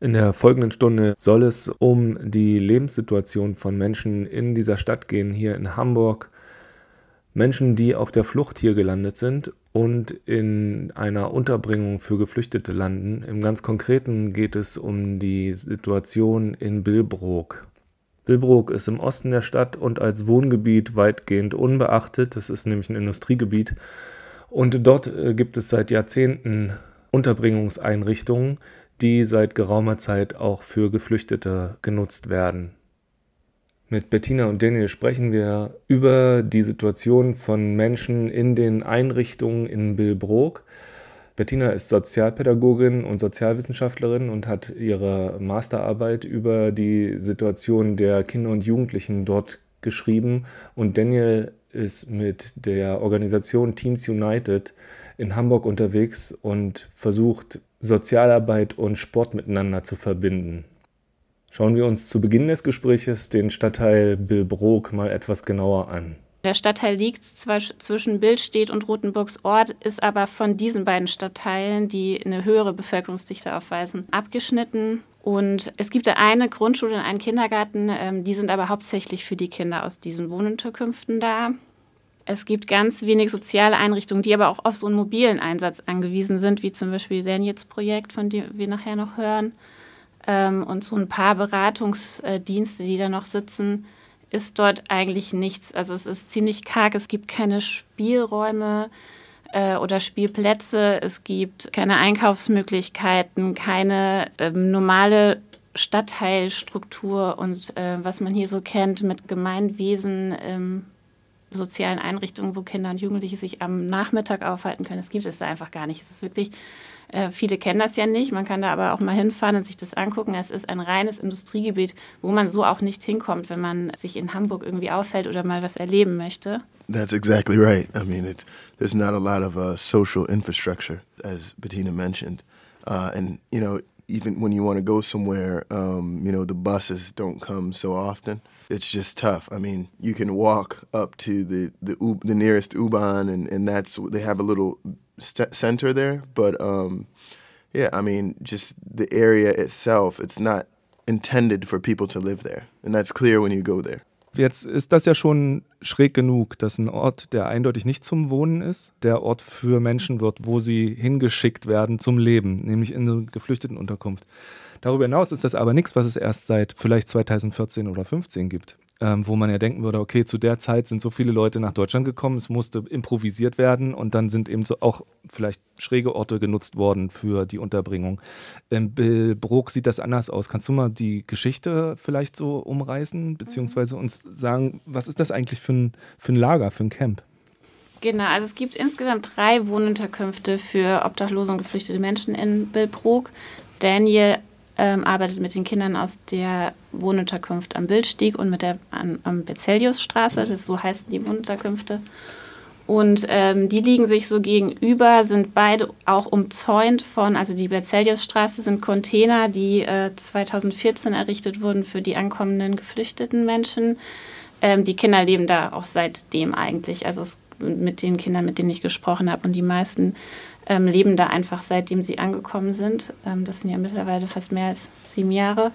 In der folgenden Stunde soll es um die Lebenssituation von Menschen in dieser Stadt gehen, hier in Hamburg. Menschen, die auf der Flucht hier gelandet sind und in einer Unterbringung für Geflüchtete landen. Im ganz Konkreten geht es um die Situation in Billbrook. Billbrook ist im Osten der Stadt und als Wohngebiet weitgehend unbeachtet. Das ist nämlich ein Industriegebiet. Und dort äh, gibt es seit Jahrzehnten Unterbringungseinrichtungen, die seit geraumer Zeit auch für Geflüchtete genutzt werden. Mit Bettina und Daniel sprechen wir über die Situation von Menschen in den Einrichtungen in Billbrook. Bettina ist Sozialpädagogin und Sozialwissenschaftlerin und hat ihre Masterarbeit über die Situation der Kinder und Jugendlichen dort geschrieben. Und Daniel ist mit der Organisation Teams United in Hamburg unterwegs und versucht Sozialarbeit und Sport miteinander zu verbinden. Schauen wir uns zu Beginn des Gespräches den Stadtteil Billbrook mal etwas genauer an. Der Stadtteil liegt zwar zwischen Billstedt und Rothenburgs Ort, ist aber von diesen beiden Stadtteilen, die eine höhere Bevölkerungsdichte aufweisen, abgeschnitten. Und es gibt eine Grundschule und einen Kindergarten, ähm, die sind aber hauptsächlich für die Kinder aus diesen Wohnunterkünften da. Es gibt ganz wenig soziale Einrichtungen, die aber auch auf so einen mobilen Einsatz angewiesen sind, wie zum Beispiel Daniels Projekt, von dem wir nachher noch hören. Ähm, und so ein paar Beratungsdienste, die da noch sitzen, ist dort eigentlich nichts. Also es ist ziemlich karg, es gibt keine Spielräume äh, oder Spielplätze, es gibt keine Einkaufsmöglichkeiten, keine ähm, normale Stadtteilstruktur und äh, was man hier so kennt mit Gemeinwesen, ähm, sozialen Einrichtungen, wo Kinder und Jugendliche sich am Nachmittag aufhalten können. Das gibt es da einfach gar nicht. Es ist wirklich, äh, viele kennen das ja nicht. Man kann da aber auch mal hinfahren und sich das angucken. Es ist ein reines Industriegebiet, wo man so auch nicht hinkommt, wenn man sich in Hamburg irgendwie aufhält oder mal was erleben möchte. That's exactly right. I mean, it's, there's not a lot of uh, social infrastructure, as Bettina mentioned. Uh, and, you know, even when you want to go somewhere, um, you know, the buses don't come so often. It's just tough. I mean, you can walk up to the the, the nearest U-Bahn, and and that's they have a little center there. But um, yeah, I mean, just the area itself, it's not intended for people to live there, and that's clear when you go there. Jetzt ist das ja schon schräg genug, dass ein Ort, der eindeutig nicht zum Wohnen ist, der Ort für Menschen wird, wo sie hingeschickt werden zum Leben, nämlich in eine Geflüchtetenunterkunft. Darüber hinaus ist das aber nichts, was es erst seit vielleicht 2014 oder 2015 gibt. Ähm, wo man ja denken würde, okay, zu der Zeit sind so viele Leute nach Deutschland gekommen, es musste improvisiert werden und dann sind eben so auch vielleicht schräge Orte genutzt worden für die Unterbringung. Ähm, Brook sieht das anders aus. Kannst du mal die Geschichte vielleicht so umreißen, beziehungsweise uns sagen, was ist das eigentlich für ein, für ein Lager, für ein Camp? Genau, also es gibt insgesamt drei Wohnunterkünfte für obdachlose und geflüchtete Menschen in Billbrook. Daniel ähm, arbeitet mit den Kindern aus der Wohnunterkunft am Bildstieg und mit der an, am Bezeliusstraße, das so heißen die Wohnunterkünfte. Und ähm, die liegen sich so gegenüber, sind beide auch umzäunt von, also die Bezeliusstraße sind Container, die äh, 2014 errichtet wurden für die ankommenden geflüchteten Menschen. Ähm, die Kinder leben da auch seitdem eigentlich, also es, mit den Kindern, mit denen ich gesprochen habe. Und die meisten ähm, leben da einfach seitdem sie angekommen sind. Ähm, das sind ja mittlerweile fast mehr als sieben Jahre.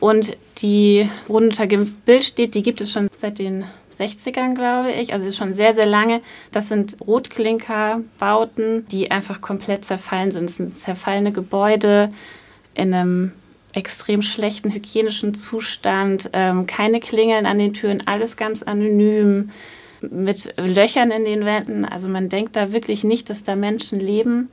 Und die Rundenuntergimpft Bild steht, die gibt es schon seit den 60ern, glaube ich. Also ist schon sehr, sehr lange. Das sind Rotklinkerbauten, die einfach komplett zerfallen sind. Es sind zerfallene Gebäude in einem extrem schlechten hygienischen Zustand, ähm, keine Klingeln an den Türen, alles ganz anonym mit Löchern in den Wänden. Also man denkt da wirklich nicht, dass da Menschen leben.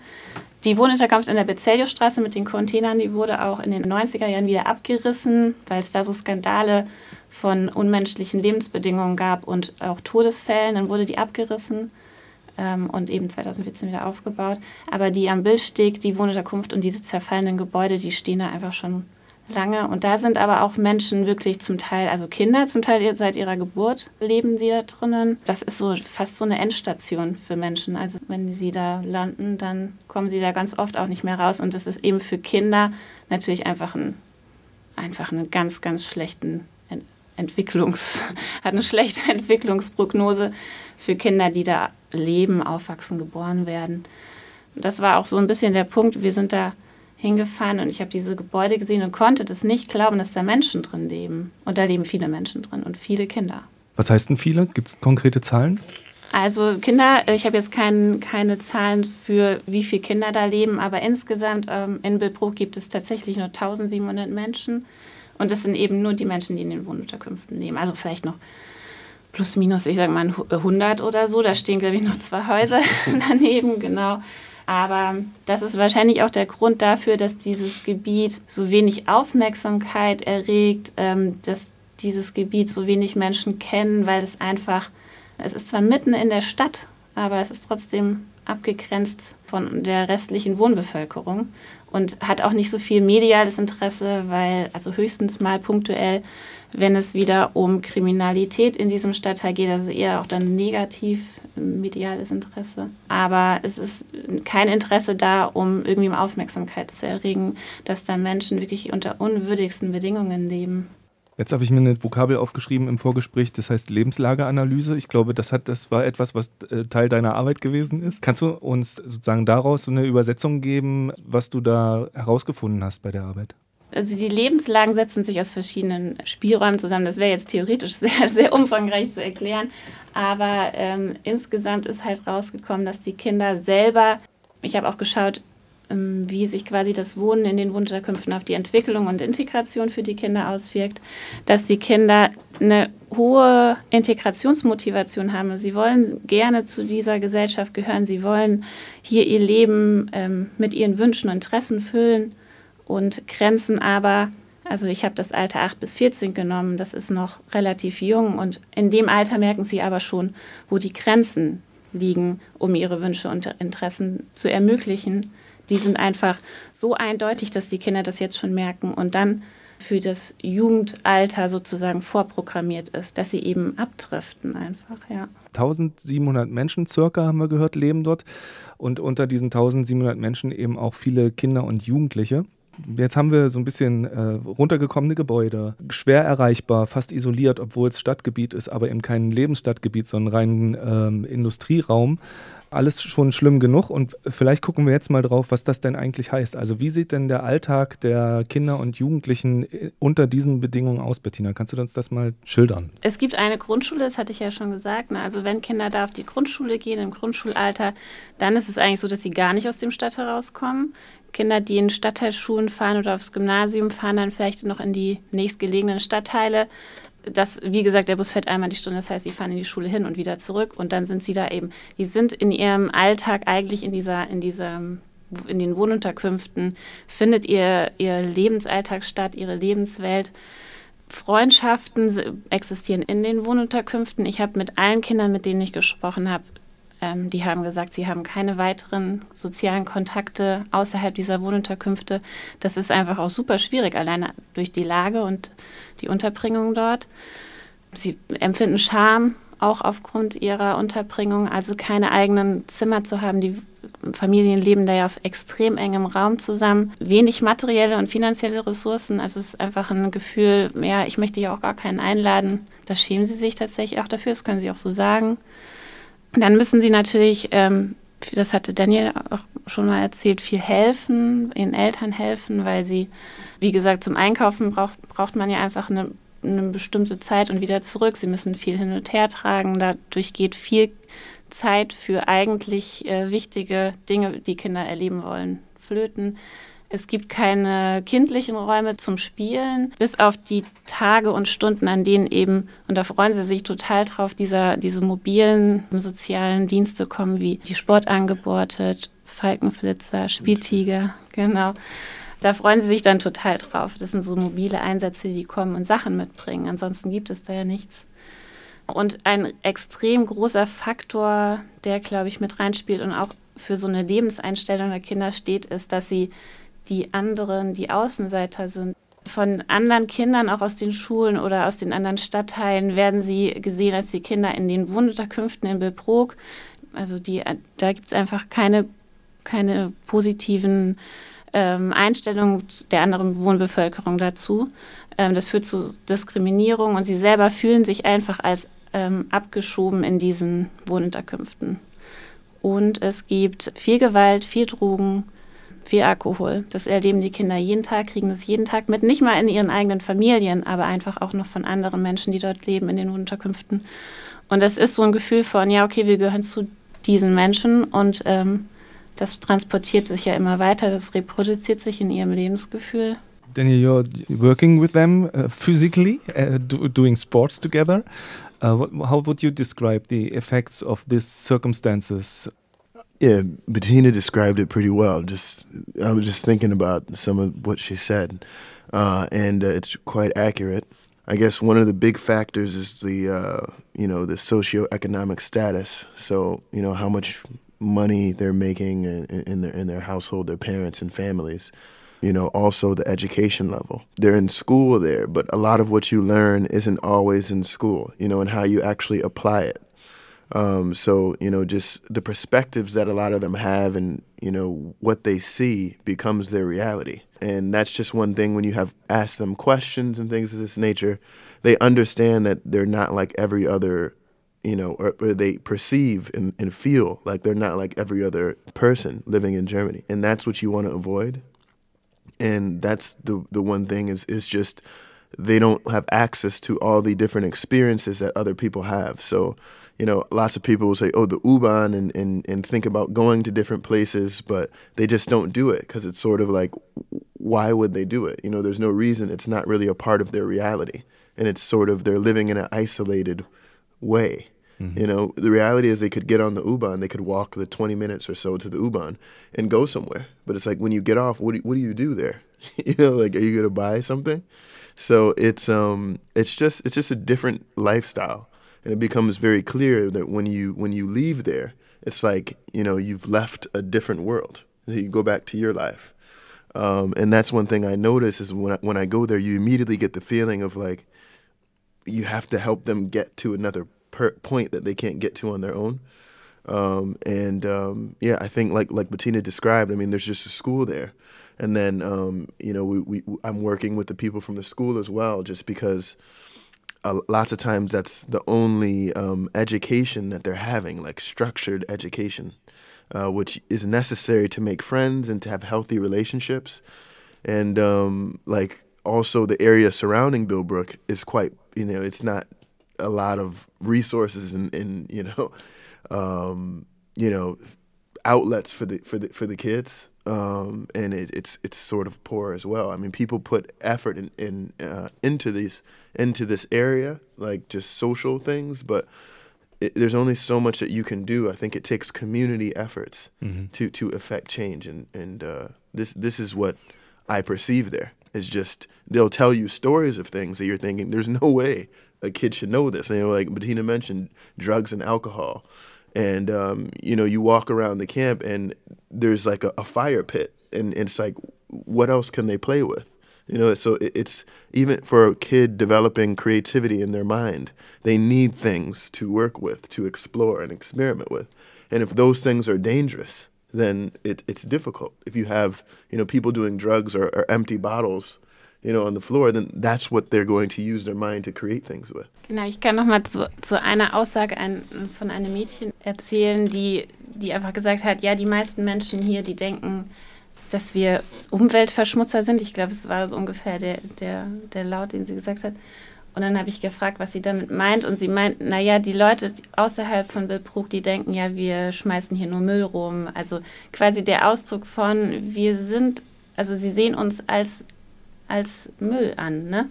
Die Wohnunterkunft in der Bezeliusstraße mit den Containern, die wurde auch in den 90er Jahren wieder abgerissen, weil es da so Skandale von unmenschlichen Lebensbedingungen gab und auch Todesfällen. Dann wurde die abgerissen ähm, und eben 2014 wieder aufgebaut. Aber die am Bildsteg, die Wohnunterkunft und diese zerfallenen Gebäude, die stehen da einfach schon lange. Und da sind aber auch Menschen wirklich zum Teil, also Kinder zum Teil seit ihrer Geburt leben die da drinnen. Das ist so fast so eine Endstation für Menschen. Also wenn sie da landen, dann kommen sie da ganz oft auch nicht mehr raus. Und das ist eben für Kinder natürlich einfach ein, einfach einen ganz, ganz schlechten Entwicklungs, hat eine schlechte Entwicklungsprognose für Kinder, die da leben, aufwachsen, geboren werden. Das war auch so ein bisschen der Punkt. Wir sind da hingefahren und ich habe diese Gebäude gesehen und konnte das nicht glauben, dass da Menschen drin leben. Und da leben viele Menschen drin und viele Kinder. Was heißt denn viele? Gibt es konkrete Zahlen? Also Kinder, ich habe jetzt kein, keine Zahlen für wie viele Kinder da leben, aber insgesamt ähm, in Billbrook gibt es tatsächlich nur 1700 Menschen. Und das sind eben nur die Menschen, die in den Wohnunterkünften leben. Also vielleicht noch plus minus, ich sage mal 100 oder so. Da stehen, glaube ich, noch zwei Häuser daneben, genau. Aber das ist wahrscheinlich auch der Grund dafür, dass dieses Gebiet so wenig Aufmerksamkeit erregt, ähm, dass dieses Gebiet so wenig Menschen kennen, weil es einfach, es ist zwar mitten in der Stadt, aber es ist trotzdem abgegrenzt von der restlichen Wohnbevölkerung und hat auch nicht so viel mediales Interesse, weil also höchstens mal punktuell, wenn es wieder um Kriminalität in diesem Stadtteil geht, also eher auch dann negativ mediales Interesse. Aber es ist kein Interesse da, um irgendwie Aufmerksamkeit zu erregen, dass da Menschen wirklich unter unwürdigsten Bedingungen leben. Jetzt habe ich mir eine Vokabel aufgeschrieben im Vorgespräch, das heißt Lebenslageanalyse. Ich glaube, das, hat, das war etwas, was äh, Teil deiner Arbeit gewesen ist. Kannst du uns sozusagen daraus so eine Übersetzung geben, was du da herausgefunden hast bei der Arbeit? Also die Lebenslagen setzen sich aus verschiedenen Spielräumen zusammen. Das wäre jetzt theoretisch sehr, sehr umfangreich zu erklären. Aber ähm, insgesamt ist halt rausgekommen, dass die Kinder selber, ich habe auch geschaut, ähm, wie sich quasi das Wohnen in den Wohnunterkünften auf die Entwicklung und Integration für die Kinder auswirkt, dass die Kinder eine hohe Integrationsmotivation haben. Sie wollen gerne zu dieser Gesellschaft gehören. Sie wollen hier ihr Leben ähm, mit ihren Wünschen und Interessen füllen und Grenzen aber also ich habe das Alter 8 bis 14 genommen, das ist noch relativ jung und in dem Alter merken sie aber schon, wo die Grenzen liegen, um ihre Wünsche und Interessen zu ermöglichen die sind einfach so eindeutig, dass die Kinder das jetzt schon merken und dann für das Jugendalter sozusagen vorprogrammiert ist, dass sie eben abdriften einfach, ja. 1700 Menschen circa, haben wir gehört, leben dort und unter diesen 1700 Menschen eben auch viele Kinder und Jugendliche. Jetzt haben wir so ein bisschen äh, runtergekommene Gebäude, schwer erreichbar, fast isoliert, obwohl es Stadtgebiet ist, aber eben kein Lebensstadtgebiet, sondern rein ähm, Industrieraum alles schon schlimm genug und vielleicht gucken wir jetzt mal drauf, was das denn eigentlich heißt. Also wie sieht denn der Alltag der Kinder und Jugendlichen äh, unter diesen Bedingungen aus, Bettina? Kannst du uns das mal schildern? Es gibt eine Grundschule, das hatte ich ja schon gesagt. Ne? Also wenn Kinder da auf die Grundschule gehen, im Grundschulalter, dann ist es eigentlich so, dass sie gar nicht aus dem Stadtteil rauskommen. Kinder, die in Stadtteilschulen fahren oder aufs Gymnasium fahren, dann vielleicht noch in die nächstgelegenen Stadtteile das, wie gesagt, der Bus fährt einmal die Stunde, das heißt, sie fahren in die Schule hin und wieder zurück und dann sind sie da eben, die sind in ihrem Alltag eigentlich in dieser, in dieser, in den Wohnunterkünften, findet ihr, ihr Lebensalltag statt, ihre Lebenswelt. Freundschaften existieren in den Wohnunterkünften. Ich habe mit allen Kindern, mit denen ich gesprochen habe, ähm, die haben gesagt, sie haben keine weiteren sozialen Kontakte außerhalb dieser Wohnunterkünfte. Das ist einfach auch super schwierig, alleine durch die Lage und die Unterbringung dort. Sie empfinden Scham auch aufgrund ihrer Unterbringung, also keine eigenen Zimmer zu haben. Die Familien leben da ja auf extrem engem Raum zusammen. Wenig materielle und finanzielle Ressourcen. Also es ist einfach ein Gefühl, ja, ich möchte ja auch gar keinen einladen. Da schämen sie sich tatsächlich auch dafür, das können sie auch so sagen. Dann müssen sie natürlich, ähm, das hatte Daniel auch schon mal erzählt, viel helfen, ihren Eltern helfen, weil sie, wie gesagt, zum Einkaufen braucht, braucht man ja einfach eine, eine bestimmte Zeit und wieder zurück. Sie müssen viel hin und her tragen. Dadurch geht viel Zeit für eigentlich äh, wichtige Dinge, die Kinder erleben wollen, flöten. Es gibt keine kindlichen Räume zum Spielen, bis auf die Tage und Stunden, an denen eben, und da freuen sie sich total drauf, dieser, diese mobilen sozialen Dienste kommen, wie die Sportangebote, Falkenflitzer, Spieltiger, genau. Da freuen sie sich dann total drauf. Das sind so mobile Einsätze, die kommen und Sachen mitbringen. Ansonsten gibt es da ja nichts. Und ein extrem großer Faktor, der, glaube ich, mit reinspielt und auch für so eine Lebenseinstellung der Kinder steht, ist, dass sie die anderen, die Außenseiter sind. Von anderen Kindern, auch aus den Schulen oder aus den anderen Stadtteilen, werden sie gesehen als die Kinder in den Wohnunterkünften in Bilbrook. Also die, da gibt es einfach keine, keine positiven ähm, Einstellungen der anderen Wohnbevölkerung dazu. Ähm, das führt zu Diskriminierung und sie selber fühlen sich einfach als ähm, abgeschoben in diesen Wohnunterkünften. Und es gibt viel Gewalt, viel Drogen, wie Alkohol. Das erleben die Kinder jeden Tag, kriegen das jeden Tag mit, nicht mal in ihren eigenen Familien, aber einfach auch noch von anderen Menschen, die dort leben in den Unterkünften. Und das ist so ein Gefühl von, ja, okay, wir gehören zu diesen Menschen und ähm, das transportiert sich ja immer weiter, das reproduziert sich in ihrem Lebensgefühl. Daniel, you're working with them uh, physically, uh, do, doing sports together. Uh, what, how would you describe the effects of these circumstances? Yeah, Bettina described it pretty well. Just I was just thinking about some of what she said, uh, and uh, it's quite accurate. I guess one of the big factors is the uh, you know the socioeconomic status. So you know how much money they're making in, in their in their household, their parents and families. You know, also the education level. They're in school there, but a lot of what you learn isn't always in school. You know, and how you actually apply it. Um, so you know, just the perspectives that a lot of them have, and you know what they see becomes their reality. And that's just one thing when you have asked them questions and things of this nature, they understand that they're not like every other, you know, or, or they perceive and, and feel like they're not like every other person living in Germany. And that's what you want to avoid. And that's the the one thing is is just they don't have access to all the different experiences that other people have. So you know, lots of people will say, oh, the U-Bahn and, and, and think about going to different places, but they just don't do it because it's sort of like, why would they do it? You know, there's no reason. It's not really a part of their reality. And it's sort of, they're living in an isolated way. Mm-hmm. You know, the reality is they could get on the U-Bahn, they could walk the 20 minutes or so to the U-Bahn and go somewhere. But it's like when you get off, what do, what do you do there? you know, like, are you going to buy something? So it's, um, it's just, it's just a different lifestyle and it becomes very clear that when you when you leave there, it's like you know you've left a different world. You go back to your life, um, and that's one thing I notice is when I, when I go there, you immediately get the feeling of like you have to help them get to another per- point that they can't get to on their own. Um, and um, yeah, I think like like Bettina described, I mean, there's just a school there, and then um, you know we, we I'm working with the people from the school as well, just because lots of times that's the only um, education that they're having, like structured education, uh, which is necessary to make friends and to have healthy relationships. And um, like also the area surrounding Billbrook is quite, you know, it's not a lot of resources and, and you know, um, you know, outlets for the for the for the kids um, and it, it's it's sort of poor as well. I mean, people put effort in, in uh, into these into this area, like just social things, but it, there's only so much that you can do. I think it takes community efforts mm-hmm. to to affect change, and and uh, this this is what I perceive there. Is just they'll tell you stories of things that you're thinking there's no way a kid should know this. And you know, like Bettina mentioned, drugs and alcohol and um, you know you walk around the camp and there's like a, a fire pit and, it's like what else can they play with? You know so it, it's even for a kid developing creativity in their mind they need things to work with to explore and experiment with. And if those things are dangerous then it, it's difficult. If you have you know people doing drugs or, or empty bottles you know, on the floor, then that's what they're going to use their mind to create things with. Genau, ich kann noch mal zu, zu einer Aussage ein, von einem Mädchen erzählen, die, die einfach gesagt hat, ja, die meisten Menschen hier, die denken, dass wir Umweltverschmutzer sind. Ich glaube, es war so ungefähr der, der, der Laut, den sie gesagt hat. Und dann habe ich gefragt, was sie damit meint. Und sie meint, naja, die Leute außerhalb von Billbrook, die denken ja, wir schmeißen hier nur Müll rum. Also quasi der Ausdruck von, wir sind, also sie sehen uns als als Müll an. Ne?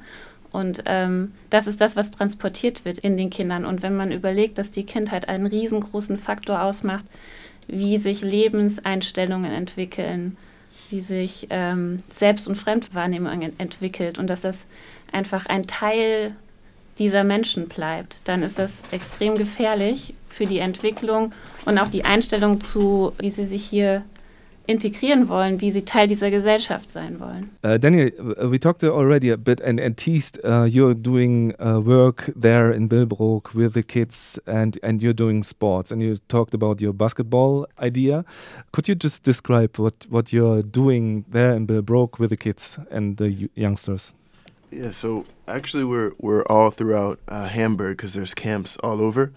Und ähm, das ist das, was transportiert wird in den Kindern. Und wenn man überlegt, dass die Kindheit einen riesengroßen Faktor ausmacht, wie sich Lebenseinstellungen entwickeln, wie sich ähm, Selbst- und Fremdwahrnehmung entwickelt und dass das einfach ein Teil dieser Menschen bleibt, dann ist das extrem gefährlich für die Entwicklung und auch die Einstellung zu, wie sie sich hier integrieren wollen, wie sie Teil dieser Gesellschaft sein wollen. Uh, Daniel, uh, we talked already a bit and, and teased uh, you're doing uh, work there in Billbrook with the kids and, and you're doing sports and you talked about your basketball idea. Could you just describe what, what you're doing there in Billbrook with the kids and the youngsters? Yeah, so actually we're we're all throughout uh, Hamburg because there's camps all over.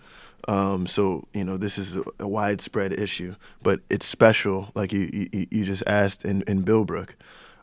Um, so you know this is a, a, widespread issue, but it's special, like you you, you just asked in in Billbrook,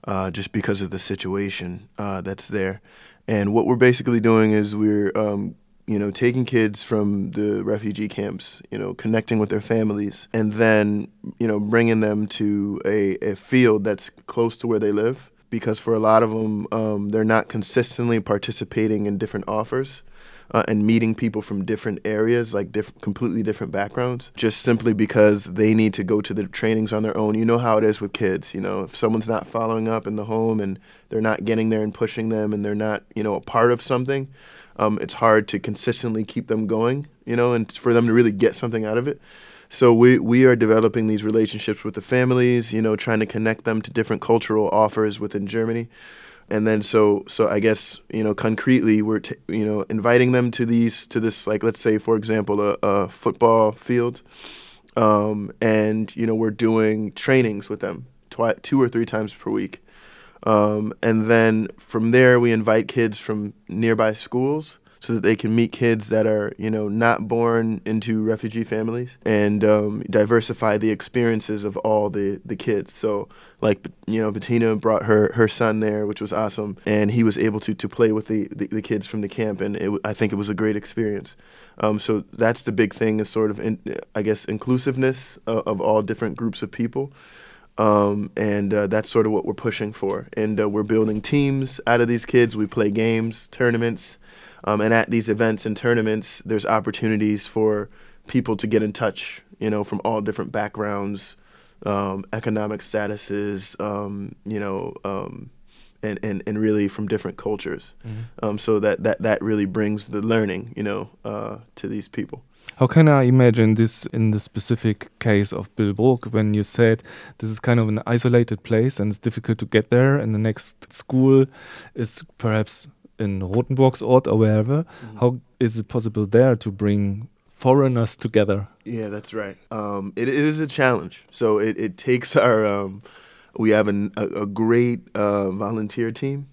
uh, just because of the situation uh, that's there. And what we're basically doing is we're um, you know taking kids from the refugee camps, you know, connecting with their families, and then you know bringing them to a, a field that's close to where they live. Because for a lot of them, um, they're not consistently participating in different offers uh, and meeting people from different areas, like diff- completely different backgrounds, just simply because they need to go to the trainings on their own. You know how it is with kids. You know, if someone's not following up in the home and they're not getting there and pushing them, and they're not, you know, a part of something, um, it's hard to consistently keep them going. You know, and for them to really get something out of it. So we we are developing these relationships with the families. You know, trying to connect them to different cultural offers within Germany. And then so so I guess you know concretely we're t- you know inviting them to these to this like let's say for example a, a football field, um, and you know we're doing trainings with them twi- two or three times per week, um, and then from there we invite kids from nearby schools so that they can meet kids that are you know not born into refugee families and um, diversify the experiences of all the the kids. So like you know Bettina brought her her son there, which was awesome, and he was able to to play with the the, the kids from the camp, and it, I think it was a great experience. Um, so that's the big thing is sort of in, I guess inclusiveness of, of all different groups of people. Um, and uh, that's sort of what we're pushing for. And uh, we're building teams out of these kids. We play games, tournaments, um, and at these events and tournaments, there's opportunities for people to get in touch, you know, from all different backgrounds, um, economic statuses, um, you know, um, and, and, and really from different cultures. Mm-hmm. Um, so that, that, that really brings the learning, you know, uh, to these people. How can I imagine this in the specific case of Billbrook when you said this is kind of an isolated place and it's difficult to get there and the next school is perhaps in Rotenburgsort or wherever. Mm-hmm. How is it possible there to bring foreigners together? Yeah, that's right. Um, it, it is a challenge. So it, it takes our, um, we have an, a, a, great uh, volunteer team.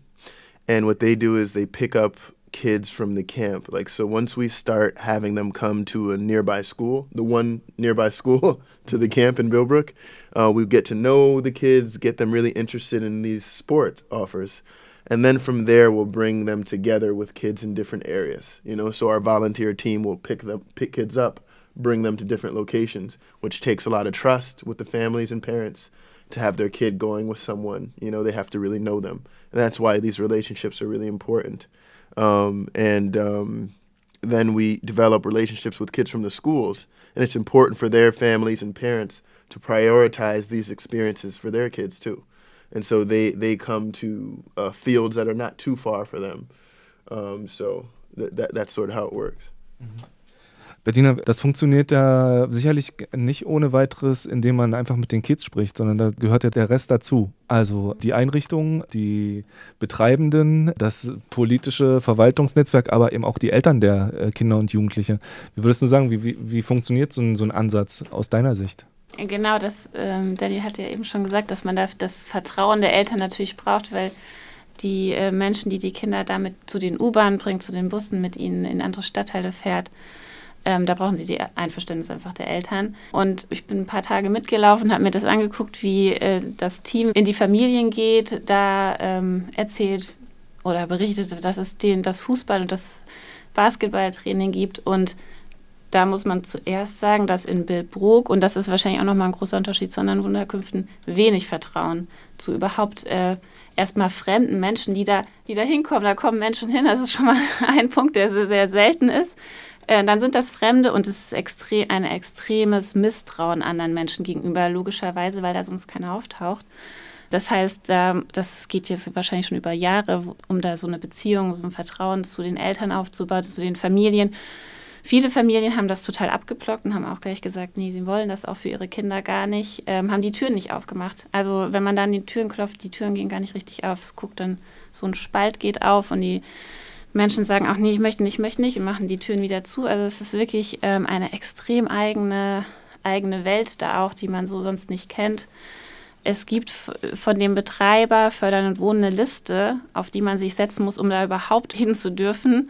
And what they do is they pick up kids from the camp. Like, so once we start having them come to a nearby school, the one nearby school to the camp in Billbrook, uh, we get to know the kids, get them really interested in these sports offers and then from there we'll bring them together with kids in different areas you know? So our volunteer team will pick them pick kids up bring them to different locations which takes a lot of trust with the families and parents to have their kid going with someone you know? They have to really know them. And that's why these relationships are really important. Um, and um, then we develop relationships with kids from the schools. And it's important for their families and parents to prioritize these experiences for their kids too and so they they come to uh, fields that are not too far for them. Um, so th that that's sort of how it works. Mhm. Bettina, das funktioniert ja sicherlich nicht ohne weiteres, indem man einfach mit den Kids spricht, sondern da gehört ja der Rest dazu. Also die Einrichtungen, die Betreibenden, das politische Verwaltungsnetzwerk, aber eben auch die Eltern der äh, Kinder und Jugendliche. Wie würdest du sagen, wie, wie, wie funktioniert so ein, so ein Ansatz aus deiner Sicht? Genau, das, ähm, Daniel hat ja eben schon gesagt, dass man da das Vertrauen der Eltern natürlich braucht, weil die äh, Menschen, die die Kinder damit zu den U-Bahnen bringen, zu den Bussen, mit ihnen in andere Stadtteile fährt, ähm, da brauchen sie die Einverständnis einfach der Eltern. Und ich bin ein paar Tage mitgelaufen, habe mir das angeguckt, wie äh, das Team in die Familien geht, da ähm, erzählt oder berichtet, dass es den, das Fußball- und das Basketballtraining gibt und da muss man zuerst sagen, dass in Billbrook, und das ist wahrscheinlich auch nochmal ein großer Unterschied zu anderen Wunderkünften, wenig Vertrauen zu überhaupt äh, erstmal fremden Menschen, die da, die da hinkommen. Da kommen Menschen hin, das ist schon mal ein Punkt, der sehr, sehr selten ist. Äh, dann sind das Fremde und es ist extrem, ein extremes Misstrauen anderen Menschen gegenüber, logischerweise, weil da sonst keiner auftaucht. Das heißt, das geht jetzt wahrscheinlich schon über Jahre, um da so eine Beziehung, so ein Vertrauen zu den Eltern aufzubauen, zu den Familien. Viele Familien haben das total abgeblockt und haben auch gleich gesagt, nee, sie wollen das auch für ihre Kinder gar nicht, ähm, haben die Türen nicht aufgemacht. Also wenn man dann die Türen klopft, die Türen gehen gar nicht richtig auf. Es guckt dann, so ein Spalt geht auf und die Menschen sagen auch, nee, ich möchte nicht, ich möchte nicht und machen die Türen wieder zu. Also es ist wirklich ähm, eine extrem eigene, eigene Welt da auch, die man so sonst nicht kennt. Es gibt von dem Betreiber Fördern und Wohnen eine Liste, auf die man sich setzen muss, um da überhaupt hin zu dürfen.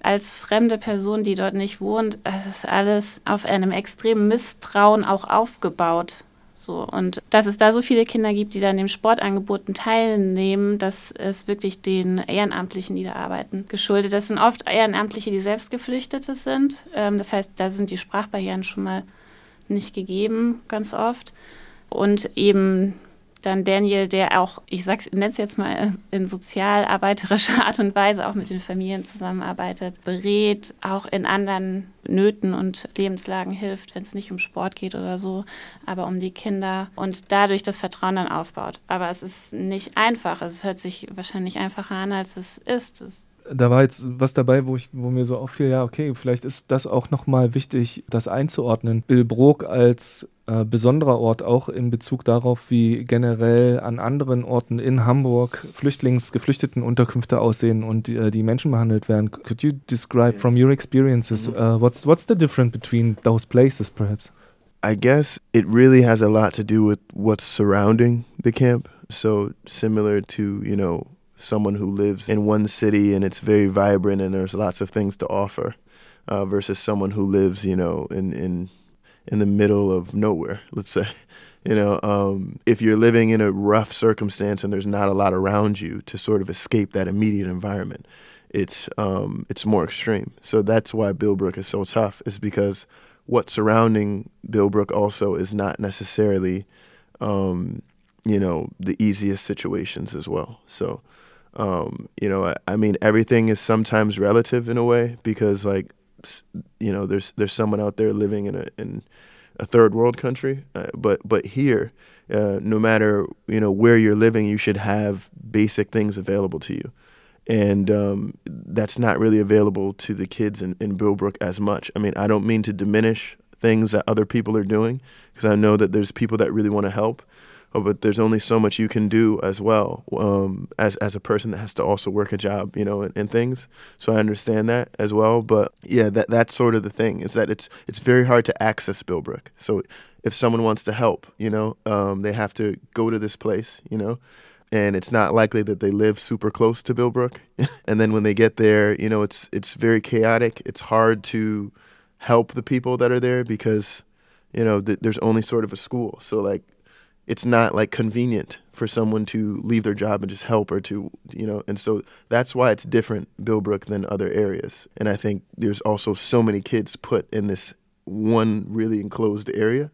Als fremde Person, die dort nicht wohnt, es ist alles auf einem extremen Misstrauen auch aufgebaut. So, und dass es da so viele Kinder gibt, die da an den Sportangeboten teilnehmen, das ist wirklich den Ehrenamtlichen, die da arbeiten, geschuldet. Das sind oft Ehrenamtliche, die selbst Geflüchtete sind. Ähm, das heißt, da sind die Sprachbarrieren schon mal nicht gegeben, ganz oft. Und eben dann Daniel, der auch, ich nenne es jetzt mal in sozialarbeiterischer Art und Weise auch mit den Familien zusammenarbeitet, berät, auch in anderen Nöten und Lebenslagen hilft, wenn es nicht um Sport geht oder so, aber um die Kinder und dadurch das Vertrauen dann aufbaut. Aber es ist nicht einfach. Es hört sich wahrscheinlich einfacher an, als es ist. Es da war jetzt was dabei, wo, ich, wo mir so auffiel, ja, okay, vielleicht ist das auch nochmal wichtig, das einzuordnen. Bill Brook als äh, besonderer Ort auch in Bezug darauf, wie generell an anderen Orten in Hamburg Flüchtlings-, Geflüchtetenunterkünfte aussehen und äh, die Menschen behandelt werden. Could you describe from your experiences uh, what's what's the difference between those places, perhaps? I guess it really has a lot to do with what's surrounding the camp. So similar to you know someone who lives in one city and it's very vibrant and there's lots of things to offer, uh, versus someone who lives you know in in in the middle of nowhere, let's say. You know, um, if you're living in a rough circumstance and there's not a lot around you to sort of escape that immediate environment, it's um, it's more extreme. So that's why Billbrook is so tough, is because what's surrounding Billbrook also is not necessarily, um, you know, the easiest situations as well. So, um, you know, I, I mean, everything is sometimes relative in a way because, like, you know there's there's someone out there living in a in a third world country uh, but but here uh, no matter you know where you're living you should have basic things available to you. And um, that's not really available to the kids in, in Billbrook as much. I mean I don't mean to diminish things that other people are doing because I know that there's people that really want to help but there's only so much you can do as well um, as as a person that has to also work a job, you know, and, and, things. So I understand that as well. But yeah, that that's sort of the thing is that it's it's very hard to access Billbrook. So if someone wants to help, you know, um, they have to go to this place, you know. And it's not likely that they live super close to Billbrook. and then when they get there, you know, it's it's very chaotic. It's hard to help the people that are there because, you know, th- there's only sort of a school. So like it's not like convenient for someone to leave their job and just help or to you know and so that's why it's different billbrook than other areas. And i think there's also so many kids put in this one really enclosed area.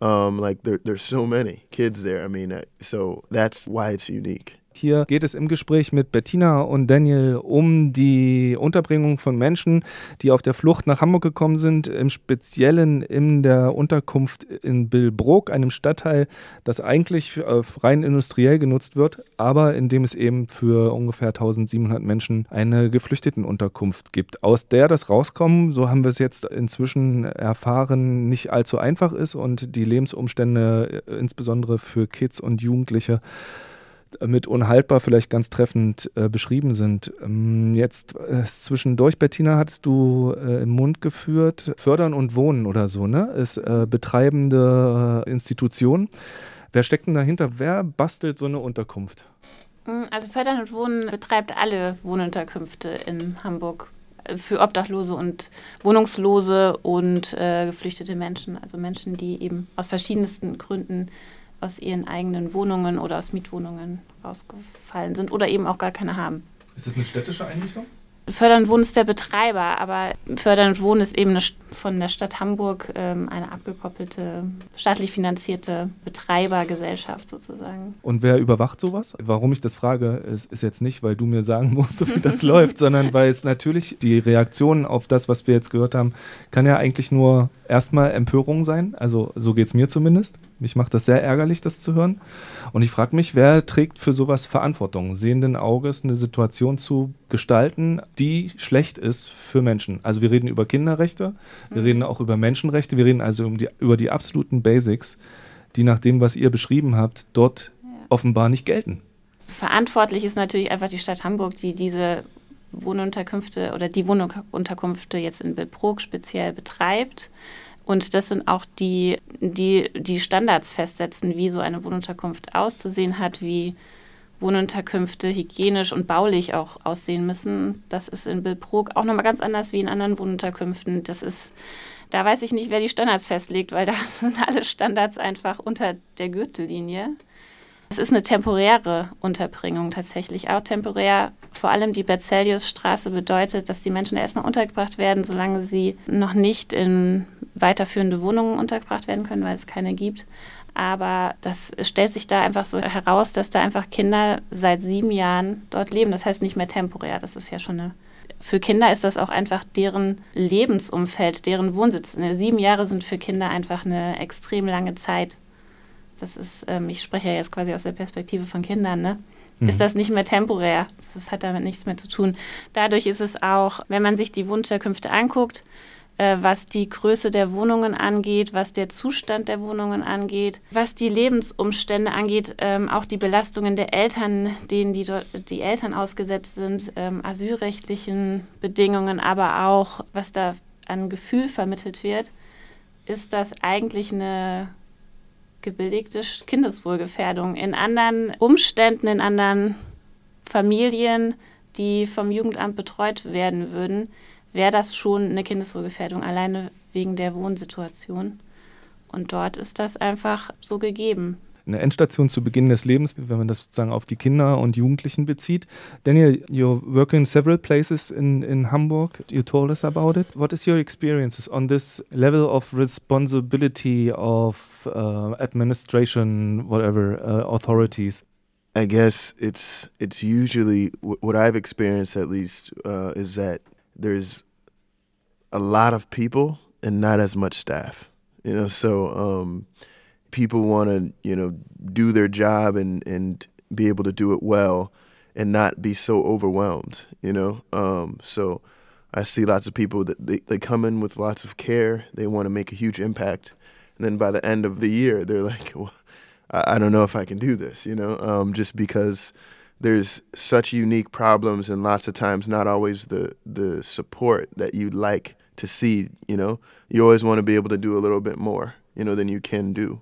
Um, like there, there's so many kids there. I mean so that's why it's unique Hier geht es im Gespräch mit Bettina und Daniel um die Unterbringung von Menschen, die auf der Flucht nach Hamburg gekommen sind, im Speziellen in der Unterkunft in Billbrook, einem Stadtteil, das eigentlich äh, rein industriell genutzt wird, aber in dem es eben für ungefähr 1700 Menschen eine Geflüchtetenunterkunft gibt, aus der das Rauskommen, so haben wir es jetzt inzwischen erfahren, nicht allzu einfach ist und die Lebensumstände äh, insbesondere für Kids und Jugendliche mit unhaltbar vielleicht ganz treffend äh, beschrieben sind. Ähm, jetzt äh, zwischendurch, Bettina, hattest du äh, im Mund geführt, Fördern und Wohnen oder so, ne? Ist äh, betreibende äh, Institution. Wer steckt denn dahinter? Wer bastelt so eine Unterkunft? Hm, also Fördern und Wohnen betreibt alle Wohnunterkünfte in Hamburg äh, für Obdachlose und Wohnungslose und geflüchtete Menschen, also Menschen, die eben aus verschiedensten Gründen aus ihren eigenen Wohnungen oder aus Mietwohnungen rausgefallen sind oder eben auch gar keine haben. Ist das eine städtische Einrichtung? Fördern und Wohnen ist der Betreiber, aber Fördern und Wohnen ist eben eine, von der Stadt Hamburg ähm, eine abgekoppelte, staatlich finanzierte Betreibergesellschaft sozusagen. Und wer überwacht sowas? Warum ich das frage, ist, ist jetzt nicht, weil du mir sagen musst, wie das läuft, sondern weil es natürlich die Reaktion auf das, was wir jetzt gehört haben, kann ja eigentlich nur erstmal Empörung sein. Also so geht es mir zumindest. Mich macht das sehr ärgerlich, das zu hören. Und ich frage mich, wer trägt für sowas Verantwortung? Sehenden Auges eine Situation zu gestalten, die schlecht ist für Menschen. Also wir reden über Kinderrechte, wir mhm. reden auch über Menschenrechte, wir reden also um die, über die absoluten Basics, die nach dem, was ihr beschrieben habt, dort ja. offenbar nicht gelten. Verantwortlich ist natürlich einfach die Stadt Hamburg, die diese Wohnunterkünfte oder die Wohnunterkünfte jetzt in Bildbrook speziell betreibt. Und das sind auch die, die die Standards festsetzen, wie so eine Wohnunterkunft auszusehen hat, wie Wohnunterkünfte hygienisch und baulich auch aussehen müssen. Das ist in Billbrook auch nochmal ganz anders wie in anderen Wohnunterkünften. Das ist, da weiß ich nicht, wer die Standards festlegt, weil da sind alle Standards einfach unter der Gürtellinie. Es ist eine temporäre Unterbringung tatsächlich, auch temporär. Vor allem die Berzeliusstraße bedeutet, dass die Menschen erstmal untergebracht werden, solange sie noch nicht in weiterführende Wohnungen untergebracht werden können, weil es keine gibt. Aber das stellt sich da einfach so heraus, dass da einfach Kinder seit sieben Jahren dort leben. Das heißt nicht mehr temporär. Das ist ja schon eine. Für Kinder ist das auch einfach deren Lebensumfeld, deren Wohnsitz. Sieben Jahre sind für Kinder einfach eine extrem lange Zeit. Das ist, ähm, ich spreche ja jetzt quasi aus der Perspektive von Kindern, ne? Mhm. Ist das nicht mehr temporär? Das hat damit nichts mehr zu tun. Dadurch ist es auch, wenn man sich die Wunschunterkünfte anguckt, äh, was die Größe der Wohnungen angeht, was der Zustand der Wohnungen angeht, was die Lebensumstände angeht, ähm, auch die Belastungen der Eltern, denen die, die Eltern ausgesetzt sind, ähm, asylrechtlichen Bedingungen, aber auch was da an Gefühl vermittelt wird, ist das eigentlich eine gebilligte Kindeswohlgefährdung. In anderen Umständen, in anderen Familien, die vom Jugendamt betreut werden würden, wäre das schon eine Kindeswohlgefährdung, alleine wegen der Wohnsituation. Und dort ist das einfach so gegeben. Eine Endstation zu Beginn des Lebens, wenn man das sozusagen auf die Kinder und Jugendlichen bezieht. Daniel, you're working in several places in, in Hamburg. You told us about it. What is your experiences on this level of responsibility of uh, administration, whatever, uh, authorities? I guess it's it's usually what I've experienced at least uh, is that there's a lot of people and not as much staff. You know, so um, people want to you know do their job and and be able to do it well and not be so overwhelmed. You know, um, so I see lots of people that they, they come in with lots of care. They want to make a huge impact, and then by the end of the year, they're like, well, I, I don't know if I can do this. You know, um, just because there's such unique problems and lots of times not always the the support that you'd like to see you know you always want to be able to do a little bit more you know than you can do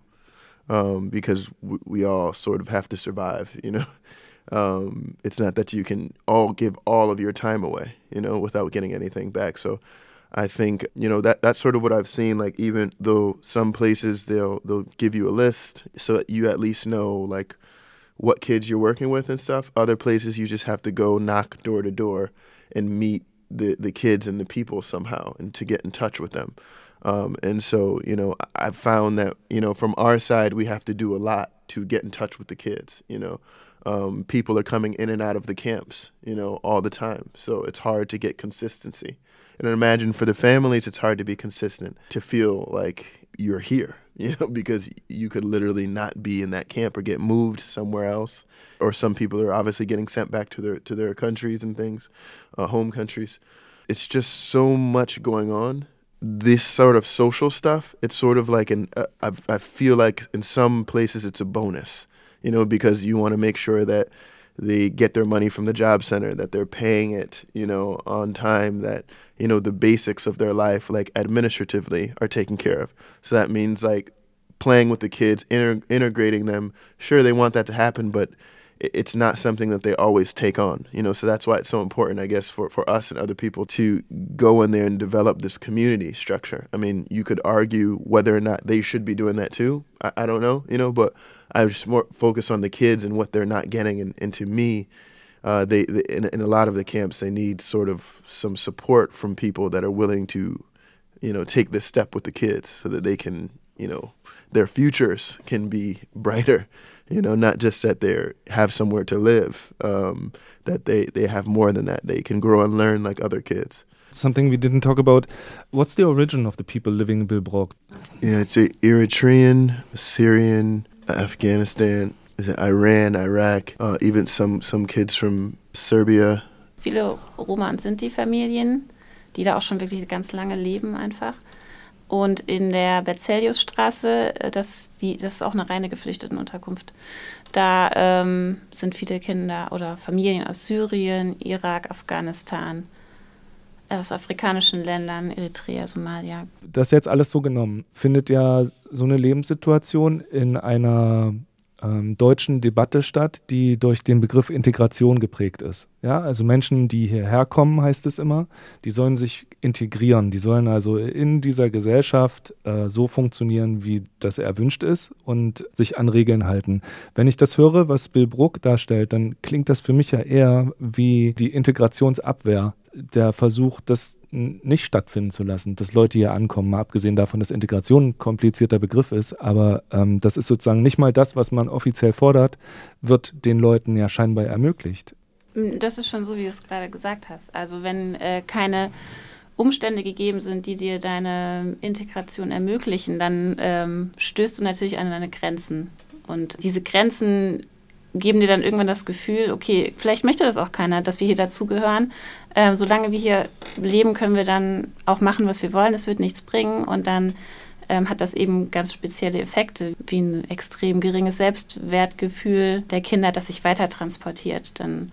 um, because we all sort of have to survive you know um, it's not that you can all give all of your time away you know without getting anything back so I think you know that that's sort of what I've seen. Like even though some places they'll they'll give you a list so that you at least know like what kids you're working with and stuff. Other places you just have to go knock door to door and meet the the kids and the people somehow and to get in touch with them. Um, and so you know I've found that you know from our side we have to do a lot to get in touch with the kids. You know. Um, people are coming in and out of the camps, you know, all the time. So it's hard to get consistency. And I imagine for the families, it's hard to be consistent, to feel like you're here, you know, because you could literally not be in that camp or get moved somewhere else. Or some people are obviously getting sent back to their to their countries and things, uh, home countries. It's just so much going on. This sort of social stuff, it's sort of like an. Uh, I, I feel like in some places it's a bonus, you know, because you want to make sure that they get their money from the job center, that they're paying it, you know, on time, that, you know, the basics of their life, like administratively, are taken care of. So that means like playing with the kids, inter- integrating them. Sure, they want that to happen, but it's not something that they always take on, you know. So that's why it's so important, I guess, for, for us and other people to go in there and develop this community structure. I mean, you could argue whether or not they should be doing that too. I, I don't know, you know, but I was more focused on the kids and what they're not getting. And, and to me, uh, they, they in, in, a lot of the camps they need sort of some support from people that are willing to, you know, take this step with the kids so that they can, you know, their futures can be brighter. You know, not just that they have somewhere to live, um, that they, they have more than that. They can grow and learn like other kids something we didn't talk about. What's the origin of the people living in Bilbrook? Yeah, it's a Eritrean, Syrian, Afghanistan, is it Iran, Iraq, uh, even some, some kids from Serbia. Viele Roma und Sinti-Familien, die da auch schon wirklich ganz lange leben einfach. Und in der Berzeliusstraße, äh, das, das ist auch eine reine Geflüchtetenunterkunft. Da ähm, sind viele Kinder oder Familien aus Syrien, Irak, Afghanistan, aus afrikanischen Ländern, Eritrea, Somalia. Das jetzt alles so genommen, findet ja so eine Lebenssituation in einer ähm, deutschen Debatte statt, die durch den Begriff Integration geprägt ist. Ja, also Menschen, die hierher kommen, heißt es immer, die sollen sich integrieren, die sollen also in dieser Gesellschaft äh, so funktionieren, wie das erwünscht ist und sich an Regeln halten. Wenn ich das höre, was Bill Bruck darstellt, dann klingt das für mich ja eher wie die Integrationsabwehr der Versuch, das nicht stattfinden zu lassen, dass Leute hier ankommen, mal abgesehen davon, dass Integration ein komplizierter Begriff ist, aber ähm, das ist sozusagen nicht mal das, was man offiziell fordert, wird den Leuten ja scheinbar ermöglicht. Mm, das ist schon so, wie du es gerade gesagt hast. Also wenn äh, keine Umstände gegeben sind, die dir deine Integration ermöglichen, dann ähm, stößt du natürlich an deine Grenzen. Und diese Grenzen geben dir dann irgendwann das Gefühl, okay, vielleicht möchte das auch keiner, dass wir hier dazugehören. Ähm, solange wir hier leben, können wir dann auch machen, was wir wollen. Es wird nichts bringen und dann ähm, hat das eben ganz spezielle Effekte, wie ein extrem geringes Selbstwertgefühl der Kinder, das sich weiter transportiert. Dann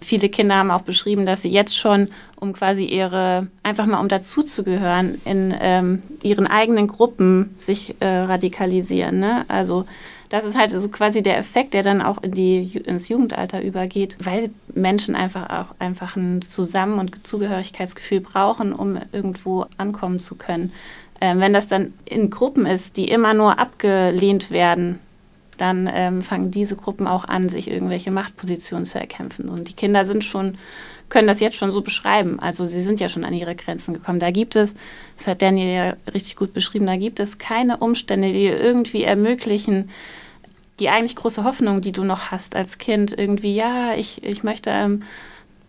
viele Kinder haben auch beschrieben, dass sie jetzt schon, um quasi ihre, einfach mal um dazuzugehören, in ähm, ihren eigenen Gruppen sich äh, radikalisieren. Ne? Also das ist halt so quasi der Effekt, der dann auch in die, ins Jugendalter übergeht, weil Menschen einfach auch einfach ein Zusammen- und Zugehörigkeitsgefühl brauchen, um irgendwo ankommen zu können. Ähm, wenn das dann in Gruppen ist, die immer nur abgelehnt werden, dann ähm, fangen diese Gruppen auch an, sich irgendwelche Machtpositionen zu erkämpfen. Und die Kinder sind schon, können das jetzt schon so beschreiben. Also sie sind ja schon an ihre Grenzen gekommen. Da gibt es, das hat Daniel ja richtig gut beschrieben, da gibt es keine Umstände, die irgendwie ermöglichen, die eigentlich große Hoffnung, die du noch hast als Kind, irgendwie, ja, ich, ich möchte ähm,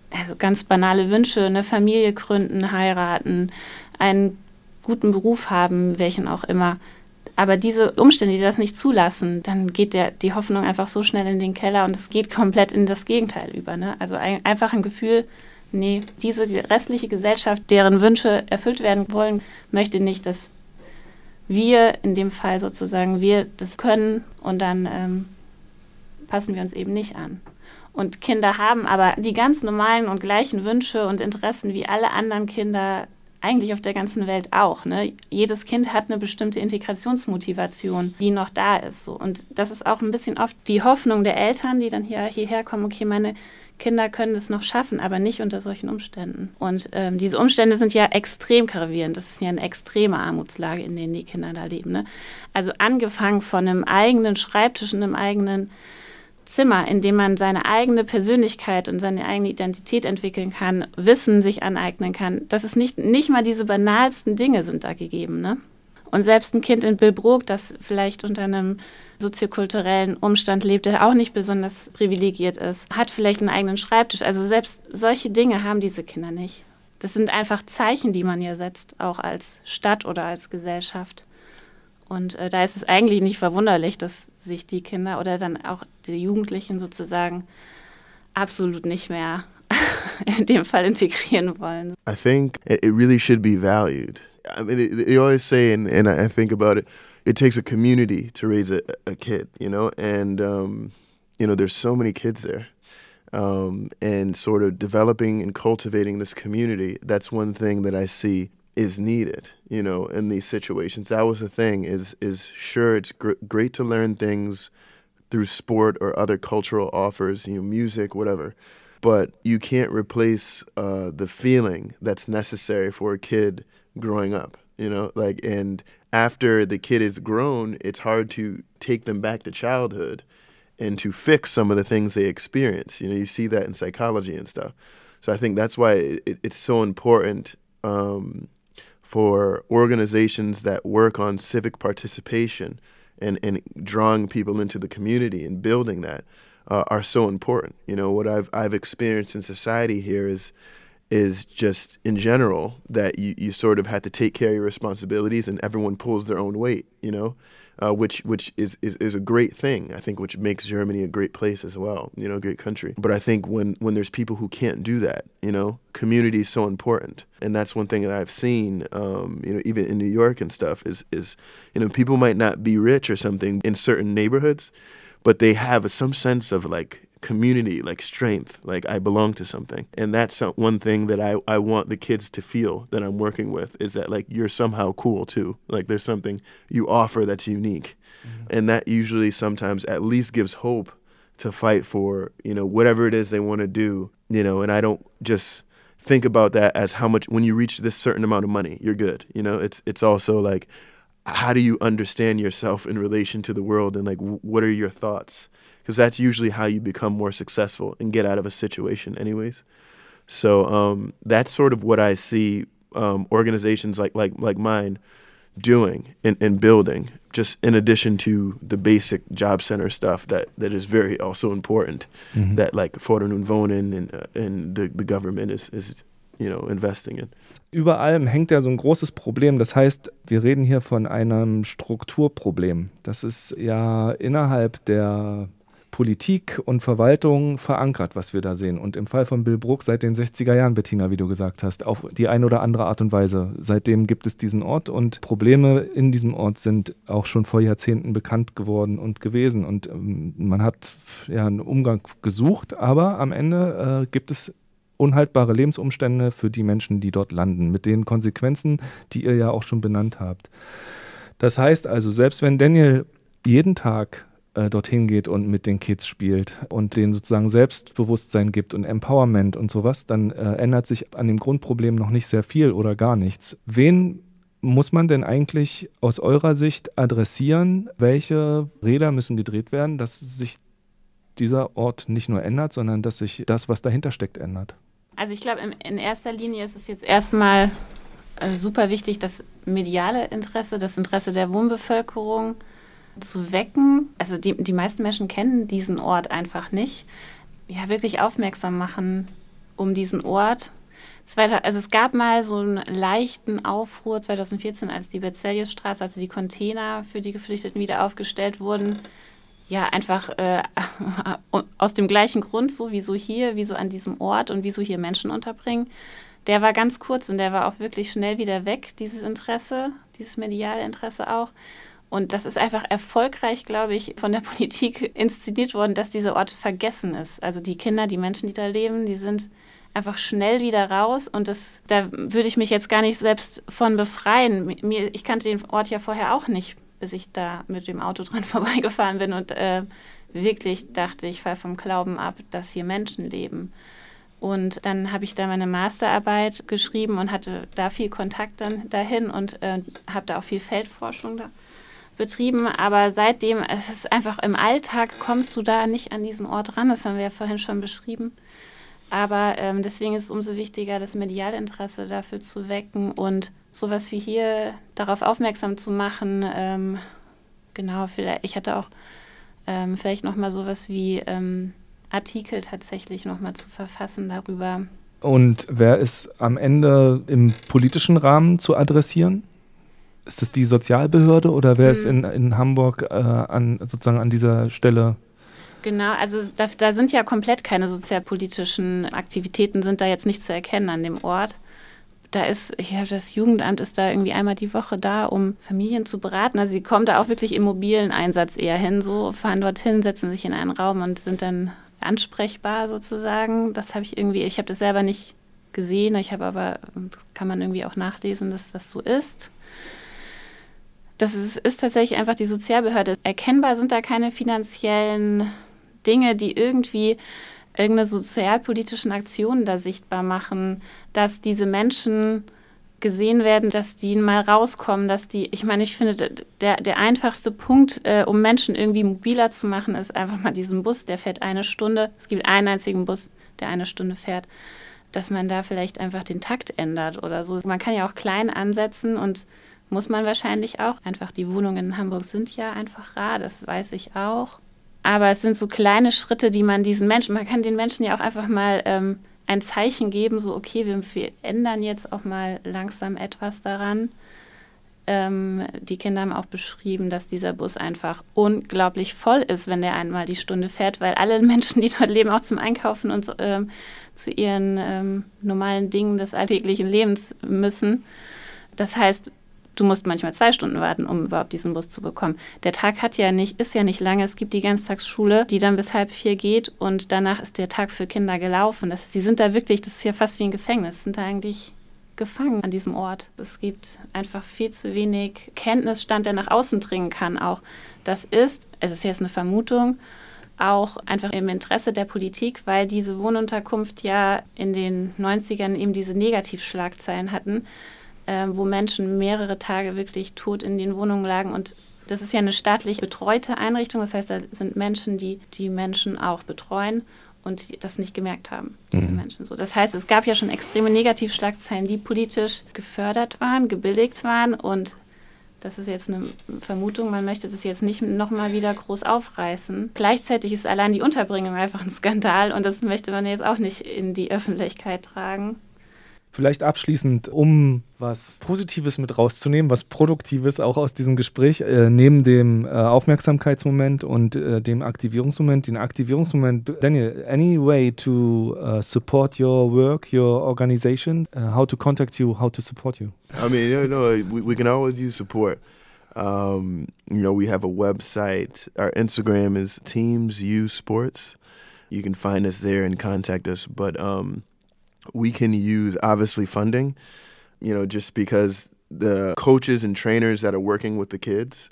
also ganz banale Wünsche, eine Familie gründen, heiraten, einen guten Beruf haben, welchen auch immer. Aber diese Umstände, die das nicht zulassen, dann geht der, die Hoffnung einfach so schnell in den Keller und es geht komplett in das Gegenteil über. Ne? Also ein, einfach ein Gefühl, nee, diese restliche Gesellschaft, deren Wünsche erfüllt werden wollen, möchte nicht, dass wir in dem Fall sozusagen, wir das können und dann ähm, passen wir uns eben nicht an. Und Kinder haben aber die ganz normalen und gleichen Wünsche und Interessen wie alle anderen Kinder eigentlich auf der ganzen Welt auch. Ne? Jedes Kind hat eine bestimmte Integrationsmotivation, die noch da ist. So. Und das ist auch ein bisschen oft die Hoffnung der Eltern, die dann hier, hierher kommen, okay, meine Kinder können es noch schaffen, aber nicht unter solchen Umständen. Und ähm, diese Umstände sind ja extrem gravierend. Das ist ja eine extreme Armutslage, in denen die Kinder da leben. Ne? Also angefangen von einem eigenen Schreibtisch einem eigenen Zimmer, in dem man seine eigene Persönlichkeit und seine eigene Identität entwickeln kann, Wissen sich aneignen kann. Das ist nicht, nicht mal diese banalsten Dinge sind da gegeben. Ne? Und selbst ein Kind in Billbrook, das vielleicht unter einem soziokulturellen Umstand lebt, der auch nicht besonders privilegiert ist, hat vielleicht einen eigenen Schreibtisch. Also selbst solche Dinge haben diese Kinder nicht. Das sind einfach Zeichen, die man ja setzt, auch als Stadt oder als Gesellschaft. Und äh, da ist es eigentlich nicht verwunderlich, dass sich die Kinder oder dann auch die Jugendlichen sozusagen absolut nicht mehr in dem Fall integrieren wollen. I think it really should be valued. I mean, they always say, and, and I think about it, it takes a community to raise a, a kid, you know, and um, you know, there's so many kids there, um, and sort of developing and cultivating this community. That's one thing that I see is needed, you know, in these situations. That was the thing. Is is sure it's gr- great to learn things through sport or other cultural offers, you know, music, whatever. But you can't replace uh, the feeling that's necessary for a kid growing up, you know, like and after the kid is grown, it's hard to take them back to childhood and to fix some of the things they experience. You know, you see that in psychology and stuff. So I think that's why it, it's so important um, for organizations that work on civic participation and, and drawing people into the community and building that uh, are so important. You know, what I've I've experienced in society here is is just in general that you, you sort of have to take care of your responsibilities and everyone pulls their own weight, you know, uh, which which is, is, is a great thing, I think, which makes Germany a great place as well, you know, a great country. But I think when, when there's people who can't do that, you know, community is so important. And that's one thing that I've seen, um, you know, even in New York and stuff is, is, you know, people might not be rich or something in certain neighborhoods, but they have some sense of like community, like strength, like I belong to something. And that's one thing that I, I want the kids to feel that I'm working with is that like you're somehow cool too. Like there's something you offer that's unique. Mm-hmm. And that usually sometimes at least gives hope to fight for, you know, whatever it is they want to do, you know, and I don't just think about that as how much when you reach this certain amount of money, you're good. You know, it's it's also like how do you understand yourself in relation to the world and like what are your thoughts? Because that's usually how you become more successful and get out of a situation, anyways. So um, that's sort of what I see um, organizations like like like mine doing and, and building just in addition to the basic job center stuff that, that is very also important mm-hmm. that like Fordern und Wohnen and, uh, and the, the government is, is you know, investing in. Über allem hängt ja so ein großes Problem. Das heißt, wir reden hier von einem Strukturproblem. Das ist ja innerhalb der Politik und Verwaltung verankert, was wir da sehen. Und im Fall von Bill Brook seit den 60er Jahren, Bettina, wie du gesagt hast, auf die eine oder andere Art und Weise. Seitdem gibt es diesen Ort und Probleme in diesem Ort sind auch schon vor Jahrzehnten bekannt geworden und gewesen. Und ähm, man hat ja einen Umgang gesucht, aber am Ende äh, gibt es unhaltbare Lebensumstände für die Menschen, die dort landen, mit den Konsequenzen, die ihr ja auch schon benannt habt. Das heißt also, selbst wenn Daniel jeden Tag äh, dorthin geht und mit den Kids spielt und denen sozusagen Selbstbewusstsein gibt und Empowerment und sowas, dann äh, ändert sich an dem Grundproblem noch nicht sehr viel oder gar nichts. Wen muss man denn eigentlich aus eurer Sicht adressieren? Welche Räder müssen gedreht werden, dass sich dieser Ort nicht nur ändert, sondern dass sich das, was dahinter steckt, ändert? Also ich glaube, in erster Linie ist es jetzt erstmal äh, super wichtig, das mediale Interesse, das Interesse der Wohnbevölkerung zu wecken. Also die, die meisten Menschen kennen diesen Ort einfach nicht. Ja, wirklich aufmerksam machen um diesen Ort. Also es gab mal so einen leichten Aufruhr 2014, als die Berzeliusstraße, also die Container für die Geflüchteten wieder aufgestellt wurden. Ja, einfach äh, aus dem gleichen Grund, so wieso hier, wieso an diesem Ort und wieso hier Menschen unterbringen. Der war ganz kurz und der war auch wirklich schnell wieder weg, dieses Interesse, dieses mediale Interesse auch. Und das ist einfach erfolgreich, glaube ich, von der Politik inszeniert worden, dass dieser Ort vergessen ist. Also die Kinder, die Menschen, die da leben, die sind einfach schnell wieder raus. Und das, da würde ich mich jetzt gar nicht selbst von befreien. Mir, ich kannte den Ort ja vorher auch nicht, bis ich da mit dem Auto dran vorbeigefahren bin und äh, wirklich dachte, ich falle vom Glauben ab, dass hier Menschen leben. Und dann habe ich da meine Masterarbeit geschrieben und hatte da viel Kontakt dann dahin und äh, habe da auch viel Feldforschung da betrieben, aber seitdem, es ist einfach im Alltag, kommst du da nicht an diesen Ort ran. Das haben wir ja vorhin schon beschrieben. Aber ähm, deswegen ist es umso wichtiger, das Medialinteresse dafür zu wecken und sowas wie hier darauf aufmerksam zu machen. Ähm, genau, vielleicht, ich hatte auch ähm, vielleicht nochmal sowas wie ähm, Artikel tatsächlich nochmal zu verfassen darüber. Und wer ist am Ende im politischen Rahmen zu adressieren? Ist das die Sozialbehörde oder wer mhm. ist in, in Hamburg äh, an, sozusagen an dieser Stelle? Genau, also da, da, sind ja komplett keine sozialpolitischen Aktivitäten, sind da jetzt nicht zu erkennen an dem Ort. Da ist, ich habe das Jugendamt ist da irgendwie einmal die Woche da, um Familien zu beraten. Also sie kommen da auch wirklich im mobilen Einsatz eher hin, so fahren dorthin, setzen sich in einen Raum und sind dann ansprechbar sozusagen. Das habe ich irgendwie, ich habe das selber nicht gesehen, ich habe aber, kann man irgendwie auch nachlesen, dass das so ist. Das ist, ist tatsächlich einfach die Sozialbehörde. Erkennbar sind da keine finanziellen Dinge, die irgendwie irgendeine sozialpolitischen Aktionen da sichtbar machen, dass diese Menschen gesehen werden, dass die mal rauskommen, dass die, ich meine, ich finde, der, der einfachste Punkt, äh, um Menschen irgendwie mobiler zu machen, ist einfach mal diesen Bus, der fährt eine Stunde. Es gibt einen einzigen Bus, der eine Stunde fährt, dass man da vielleicht einfach den Takt ändert oder so. Man kann ja auch klein ansetzen und muss man wahrscheinlich auch. Einfach die Wohnungen in Hamburg sind ja einfach rar, das weiß ich auch. Aber es sind so kleine Schritte, die man diesen Menschen, man kann den Menschen ja auch einfach mal ähm, ein Zeichen geben, so okay, wir, wir, ändern jetzt auch mal langsam etwas daran. Ähm, die Kinder haben auch beschrieben, dass dieser Bus einfach unglaublich voll ist, wenn der einmal die Stunde fährt, weil alle Menschen, die dort leben, auch zum Einkaufen und ähm, zu ihren ähm, normalen Dingen des alltäglichen Lebens müssen. Das heißt, du musst manchmal zwei Stunden warten, um überhaupt diesen Bus zu bekommen. Der Tag hat ja nicht, ist ja nicht lange. Es gibt die Ganztagsschule, die dann bis halb vier geht und danach ist der Tag für Kinder gelaufen. Das, sie sind da wirklich, das ist ja fast wie ein Gefängnis, sind da eigentlich gefangen an diesem Ort. Es gibt einfach viel zu wenig Kenntnisstand, der nach außen dringen kann. Auch das ist, es ist jetzt eine Vermutung, auch einfach im Interesse der Politik, weil diese Wohnunterkunft ja in den 90ern eben diese Negativschlagzeilen hatten, äh, wo Menschen mehrere Tage wirklich tot in den Wohnungen lagen und das ist ja eine staatlich betreute Einrichtung, das heißt, da sind Menschen, die die Menschen auch betreuen und das nicht gemerkt haben, diese mhm. Menschen so. Das heißt, es gab ja schon extreme Negativschlagzeilen, die politisch gefördert waren, gebilligt waren und das ist jetzt eine Vermutung, man möchte das jetzt nicht nochmal wieder groß aufreißen. Gleichzeitig ist allein die Unterbringung einfach ein Skandal und das möchte man jetzt auch nicht in die Öffentlichkeit tragen. Vielleicht abschließend, um was Positives mit rauszunehmen, was Produktives auch aus diesem Gespräch, äh, neben dem äh, Aufmerksamkeitsmoment und äh, dem Aktivierungsmoment, den Aktivierungsmoment. Daniel, any way to uh, support your work, your organization, uh, how to contact you, how to support you? I mean, you know, we, we can always use support. Um, you know, we have a website. Our Instagram is Teams U Sports. You can find us there and contact us. But um, we can use obviously funding, you know, just because the coaches and trainers that are working with the kids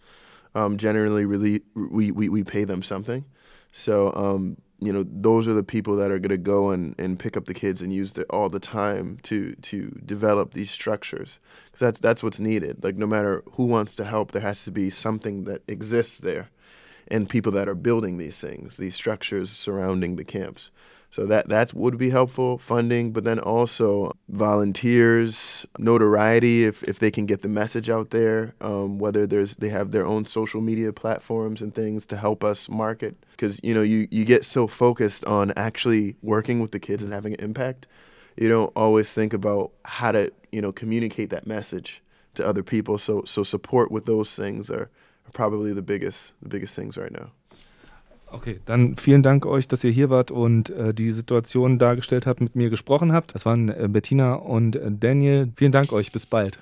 um, generally really we, we, we pay them something. So um, you know those are the people that are going to go and, and pick up the kids and use it all the time to to develop these structures because that's that's what's needed. Like no matter who wants to help, there has to be something that exists there, and people that are building these things, these structures surrounding the camps. So that that would be helpful funding, but then also volunteers, notoriety if, if they can get the message out there. Um, whether there's they have their own social media platforms and things to help us market, because you know you you get so focused on actually working with the kids and having an impact, you don't always think about how to you know communicate that message to other people. So so support with those things are, are probably the biggest the biggest things right now. Okay, dann vielen Dank euch, dass ihr hier wart und äh, die Situation dargestellt habt, mit mir gesprochen habt. Das waren äh, Bettina und äh, Daniel. Vielen Dank euch, bis bald.